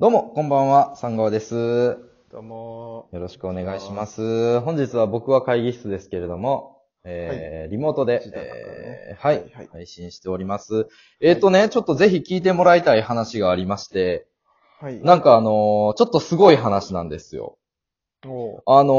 どうも、こんばんは、三川です。よどうもろしくお願いします。本日は僕は会議室ですけれども、えーリモートで、えーはい、はいはい配信しております。えっ、とね、ちょっとぜひ聞いてもらいたい話がありまして、ー。はい。なんかあのーちょっとすごい話なんですよ。おあの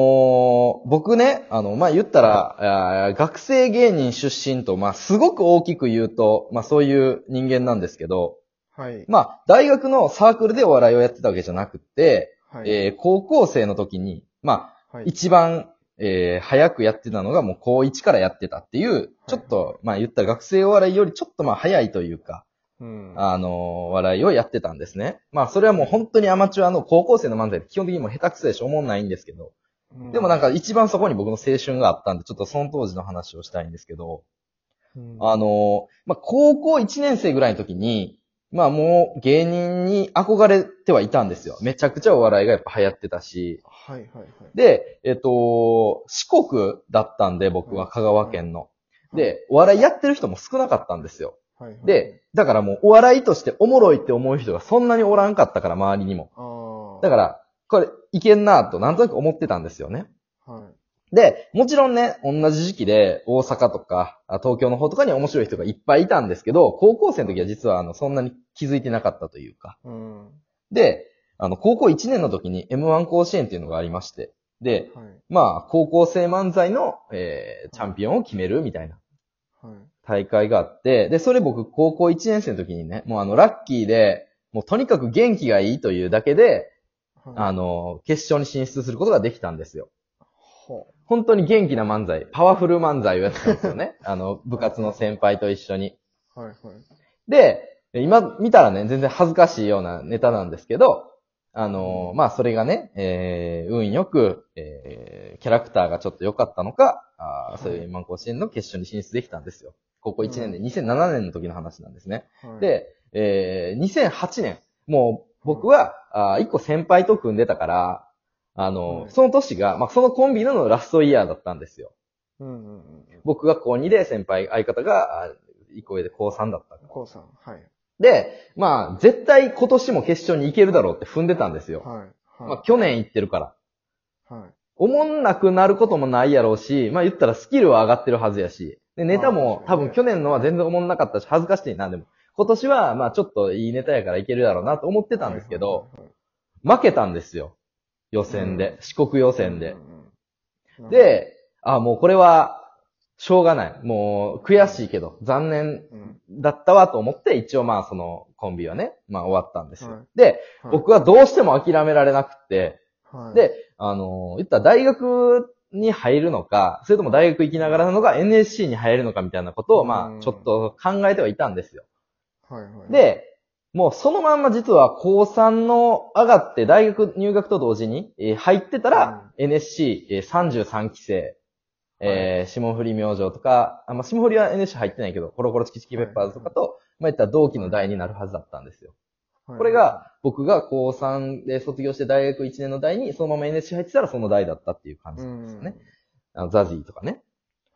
ー僕ね、あの、まあ、言ったら、あー学生芸人出身と、まあ、すごく大きく言うと、まあ、そういう人間なんですけど、はい。まあ、大学のサークルでお笑いをやってたわけじゃなくって、はい。えー高校生の時に、まあ、はい。一番、えー早くやってたのがもう高1からやってたっていう、ちょっと、はいまあ言ったら学生お笑いよりちょっとまあ早いというか、うん。あのー笑いをやってたんですね。まあそれはもう本当にアマチュアの高校生の漫才って基本的にもう下手くそでしょ、思んないんですけど、うんでもなんか、一番そこに僕の青春があったんで、ちょっとその当時の話をしたいんですけど、うんあのーまあ高校1年生ぐらいの時に、まあもう芸人に憧れてはいたんですよ。めちゃくちゃお笑いがやっぱ流行ってたし、はいはいはい。で、えっと、四国だったんで、僕は香川県の。で、お笑いやってる人も少なかったんですよ。はいはい、で、だからもうお笑いとしておもろいって思う人がそんなにおらんかったから、周りにも。ああ。だから、これ、いけんなとなんとなく思ってたんですよね。はい。で、もちろんね、同じ時期で大阪とか、あ東京の方とかに面白い人がいっぱいいたんですけど、高校生の時は実はあの、そんなに気づいてなかったというか。うん。で、あの、高校1年の時に M1 甲子園っていうのがありまして、で、はい。まあ、高校生漫才の、えー、チャンピオンを決めるみたいなはい。大会があって、で、それ僕高校1年生の時にね、もうあの、ラッキーで、もうとにかく元気がいいというだけで、はい。あの、決勝に進出することができたんですよ。ほ本当に元気な漫才、パワフル漫才をやってたんですよね。あの、部活の先輩と一緒に。う。はいはい。で、今見たらね、全然恥ずかしいようなネタなんですけど、あのーまあ、それがね、えー、運よく、えー、キャラクターがちょっと良かったのか、あーそういう今甲子園の決勝に進出できたんですよ。高校1年で、うん2007年の時の話なんですね。はい、で、えー、2008年、もう僕は、あ1個先輩と組んでたから、あのーはいその年が、まあ、そのコンビのラストイヤーだったんですよ。うんうんうん。僕が高2で先輩、相方が、あ1個上で高3だったから。こうさん。はい。で、まあ、絶対今年も決勝に行けるだろうって踏んでたんですよ。はい。はい。まあ、去年行ってるから。はい。思んなくなることもないやろうし、まあ言ったらスキルは上がってるはずやし、で、ネタまも多分去年のは全然思んなかったし、恥ずかしいな、でも。今年は、まあちょっといいネタやからいけるだろうなと思ってたんですけど、負けたんですよ。予選で、四国予選で。うんで、あ、もうこれは、しょうがない。もう、悔しいけど、残念うん、だったわと思って、一応まあそのコンビはね、まあ終わったんですよ。はい。で、はい。僕はどうしても諦められなくって、はい、で、あのー言ったら大学に入るのか、それとも大学行きながらなのか NSC に入るのかみたいなことを、まうん。あ、ちょっと考えてはいたんですよ。はいはい、で、もうそのまんま実は高3の上がって大学入学と同時に、えー入ってたら、NSC、えー33期生、えー霜降り明星とか、あ、まあ、霜降りは NSC 入ってないけど、コロコロチキチキペッパーズとかと、まあ、言ったら同期の代になるはずだったんですよ。はい、これが、僕が高3で卒業して大学1年の代に、そのまま NSC 入ってたらその代だったっていう感じなんですよね。あのザジーとかね。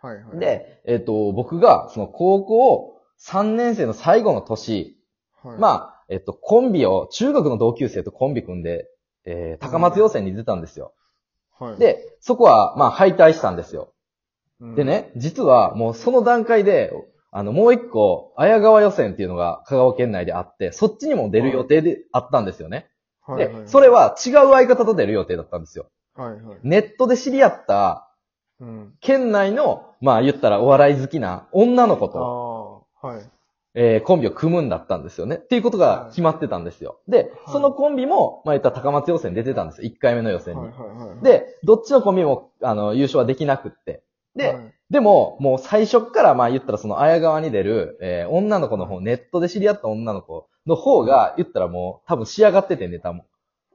はいはい。、で、えっ、と、僕が、その高校3年生の最後の年、はい、まあ、えっと、コンビを、中学の同級生とコンビ組んで、えー、高松予選に出たんですよ。あ、はい、で、そこは、まあ、敗退したんですよ。うんで、ね、実は、もうその段階で、あの、もう一個、綾川予選っていうのが香川県内であって、そっちにも出る予定であったんですよね。はいはい、で、それは違う相方と出る予定だったんですよ。はいはい。ネットで知り合った、うん。県内の、まあ言ったらお笑い好きな女の子と、はい。えーコンビを組むんだったんですよね。っていうことが決まってたんですよ。で、そのコンビも、まあ言ったら高松予選出てたんですよ。1回目の予選に。で、どっちのコンビも、あの、優勝はできなくって。で、はい、でも、もう最初っから、まあ言ったらその綾川に出る、えー女の子の方、ネットで知り合った女の子の方が、言ったらもう多分仕上がっててネタも。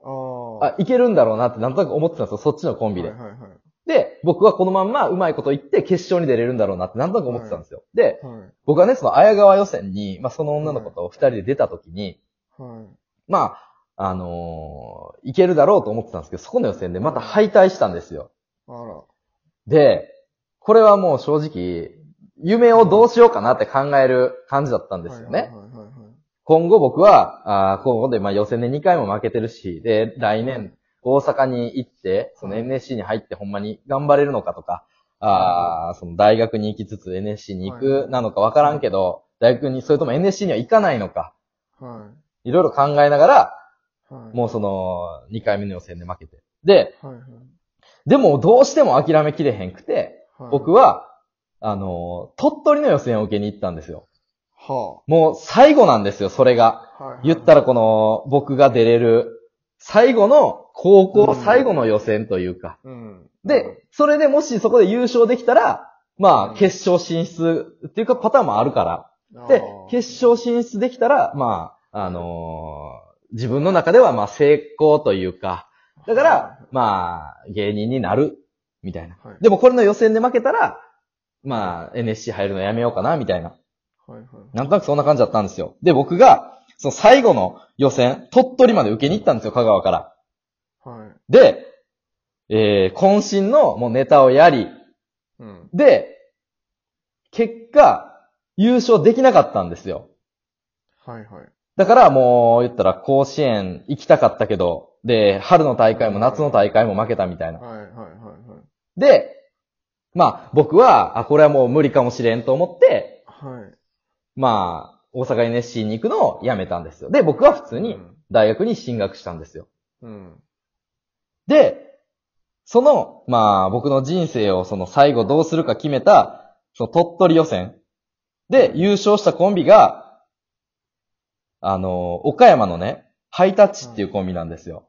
ああ。あ、いけるんだろうなってなんとなく思ってたんですよ。そっちのコンビで。はいはいはい。で、僕はこのまんまうまいこと言って決勝に出れるんだろうなってなんとなく思ってたんですよ。で、はい。僕はね、その綾川予選に、まあその女の子と二人で出た時に、はい。まあ、あのーいけるだろうと思ってたんですけど、そこの予選でまた敗退したんですよ。あら。で、これはもう正直、夢をどうしようかなって考える感じだったんですよね。はいはいはいはい。今後僕は、あー今後でまあ予選で2回も負けてるし、で、来年、大阪に行って、その NSC に入ってほんまに頑張れるのかとか、あーその大学に行きつつ NSC に行くなのかわからんけど、大学に、それとも NSC には行かないのか、はいろいろ考えながら、い。はい。もうその、2回目の予選で負けて。で、はいはい。でもどうしても諦めきれへんくて、はい。僕は、あの、鳥取の予選を受けに行ったんですよ。はもう最後なんですよ、それが。あ。はい。言ったらこの、僕が出れる、最後の、高校最後の予選というか。うん。で、それでもしそこで優勝できたら、まあ、うん決勝進出っていうかパターンもあるから。で、決勝進出できたら、まあ、あのー自分の中ではまあ成功というか、だから、まあ、芸人になる、みたいな。はいでもこれの予選で負けたら、まあ、NSC 入るのやめようかな、みたいな。はいはい。なんとなくそんな感じだったんですよ。で、僕が、その最後の予選、鳥取まで受けに行ったんですよ、香川から。はい。で、えー、渾身のもうネタをやり、うん。で、結果、優勝できなかったんですよ。はいはい。だからもう言ったら甲子園行きたかったけど、で、春の大会も夏の大会も負けたみたいな。はいはいはいはい。で、まあ僕は、あ、これはもう無理かもしれんと思って、はい。まあ、大阪 NSC に行くのをやめたんですよ。で、僕は普通に大学に進学したんですよ。うん。で、その、まあ僕の人生をその最後どうするか決めた、その鳥取予選で優勝したコンビが、あの、岡山のね、ハイタッチっていうコンビなんですよ。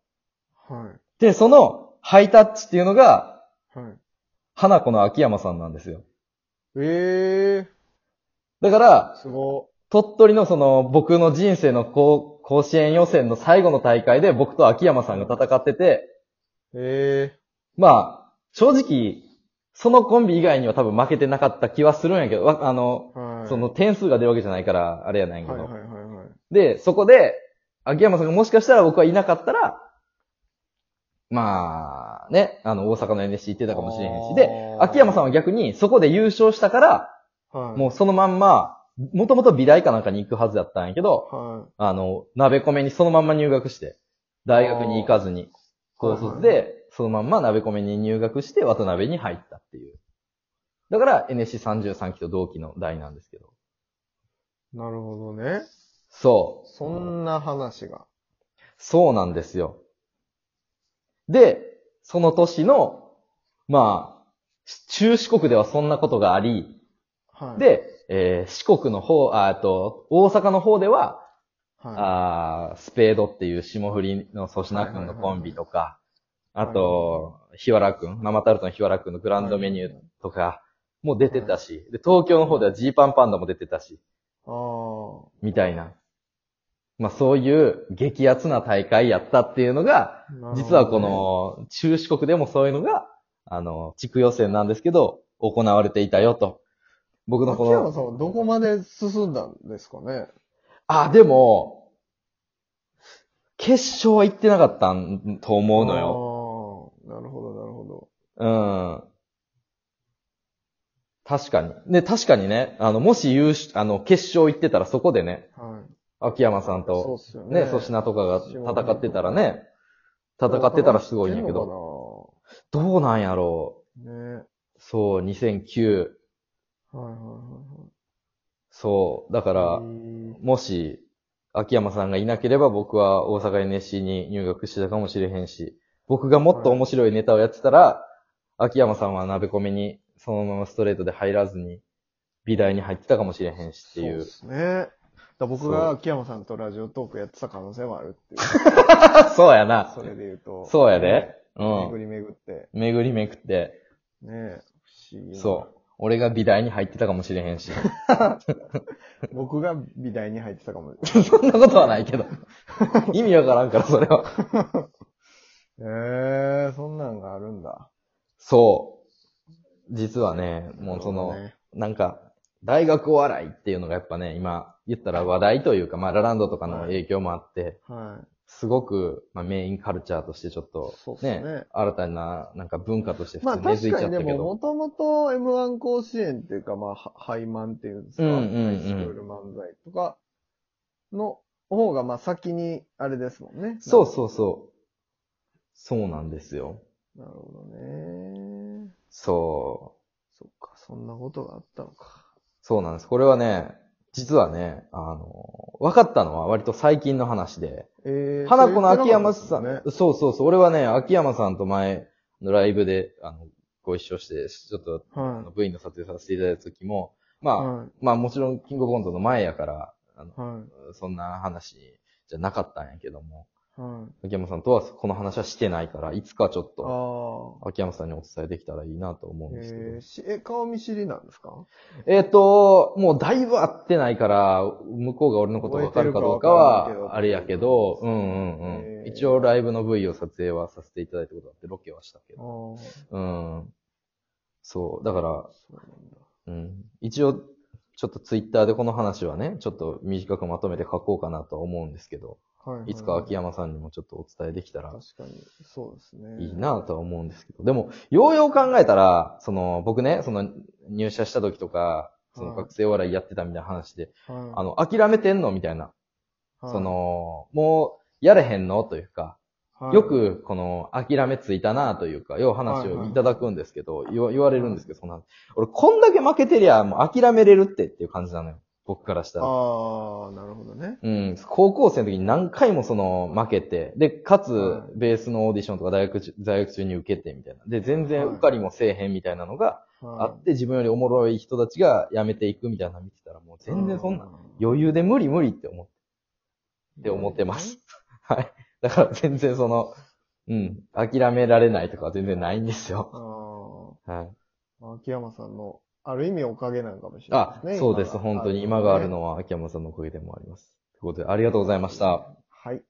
はで、そのハイタッチっていうのが、い。はい。花子の秋山さんなんですよ。ええだからー、、すご。鳥取のその僕の人生の甲甲子園予選の最後の大会で僕と秋山さんが戦ってて、えまあ、正直、そのコンビ以外には多分負けてなかった気はするんやけど、わあの、えー。はい。その点数が出るわけじゃないから、あれやないけど。はいはいはいはい。で、そこで、秋山さんがもしかしたら僕はいなかったら、まあ、ね、あの、大阪の NSC 行ってたかもしれへんし。で、あー秋山さんは逆にそこで優勝したから、はい。もうそのまんま、もともと美大かなんかに行くはずだったんやけど、はあの、鍋米にそのまんま入学して、大学に行かずに、高卒で、そのまんま鍋米に入学して、渡辺に入ったっていう。だから、NSC33 期と同期の代なんですけど。い。なるほどね。そう。そんな話が。そうなんですよ。で、その年の、まあ、中四国ではそんなことがあり、はい。、で、えー四国の方、ああと、大阪の方では、はあースペードっていう霜降りの粗品くんのコンビとか、あと、日原くん、ママタルトの日原くんのグランドメニューとかも出てたし、で、東京の方ではジーパンパンダも出てたし、い。ああ。みたいな。まあそういう激アツな大会やったっていうのが、実はこ、の中四国でもそういうのが、あの、地区予選なんですけど、行われていたよと。僕のこ秋山の、さんはどこまで進んだんですかね？あ、でも、決勝は行ってなかったんと思うのよ。よ。なるほど、なるほど。うん。確かに。で、確かにね、あの、もし優勝、あの、決勝行ってたらそこでね、はい。秋山さんそうとっ、すよね。ね、粗品とかが戦ってたらね、戦ってたらすごいんやけど、ど。どうなんやろう。ね。はいそう、2009、はいはいそう。だからもし、秋山さんがいなければ僕は大阪 NSC に入学してたかもしれへんし、僕がもっと面白いネタをやってたら、秋山さんは鍋米にそのままストレートで入らずに、美大に入ってたかもしれへんしっていう。そうですね。僕が秋山さんとラジオトークやってた可能性もあるっていう。そうやな。それで言うと。そうやで。う巡ん。り巡って。巡りめくって。ね不思議な。そう。俺が美大に入ってたかもしれへんし。僕が美大に入ってたかも。そんなことはないけど。意味わからんから、それは。ええー、そんなんがあるんだ。そう。実はね、もうその、ねなんか、大学お笑いっていうのがやっぱね、今言ったら話題というか、まあラランドとかの影響もあって、はい。すごく、まあ、メインカルチャーとしてちょっとね、ね新たななんか文化としてまあ普通に根付い確かにでも、ちゃったけど。もともと M1 甲子園っていうか、まあ、はハイマンっていうんですか、うんうんうんスクール漫才とかの方が、まあ先に、あれですもんね。そうそうそう。そうなんですよ。なるほどね。そう。そっか、そんなことがあったのか。そうなんです。これはね、実はね、あの、分かったのは割と最近の話で、えー、花子の秋山さん、ね。そうそうそう、俺はね、秋山さんと前のライブで、あの、ご一緒して、ちょっと、あはの V の撮影させていただいた時も、まい。あ、はまあもちろんキングコントの前やから、あのい。はい。そんな話じゃなかったんやけども、はい。秋山さんとはこの話はしてないから、いつかちょっと。秋山さんにお伝えできたらいいなと思うんですけど。えー、しえ、顔見知りなんですか？えっ、と、もうだいぶ会ってないから、向こうが俺のことがわかるかどうかは、あれやけど、うんうんうん。一応ライブの V を撮影はさせていただいたことがあって、ロケはしたけあど。あ。うん。そう。だから。うん。一応、ちょっとツイッターでこの話はね、ちょっと短くまとめて書こうかなとは思うんですけど、はいはい。いつか秋山さんにもちょっとお伝えできたら確かに、そうですね。いいなとは思うんですけど、でも、ようよう考えたら、その、僕ね、その、入社した時とか、そのはい学生お笑いやってたみたいな話で、はい。あの、諦めてんのみたいな。はいそ、の、もう、やれへんのというか、はいよ、く、この、諦めついたなというか、よう話をいただくんですけど、言わ言われるんですけど、そんな、俺、こんだけ負けてりゃ、もう諦めれるってっていう感じなのよ。僕からしたら。ああ、なるほどね。うん、高校生の時に何回もその負けて、で、かつは、ベースのオーディションとか大学中、在学中に受けてみたいな。で、全然はい受かりもせえへんみたいなのがあはって、自分よりおもろい人たちが辞めていくみたいなの見てたら、もうい全然そんな、あ余裕で無理無理って思って、ーって思ってます。はい。だから全然その、うん、諦められないとかは全然ないんですよ。あはい。あ、秋山さんの、ある意味おかげなのかもしれないあですね。、そうです。本当に今があるのは。は秋山さんのおかげでもあります。ということで、ありがとうございました。はい。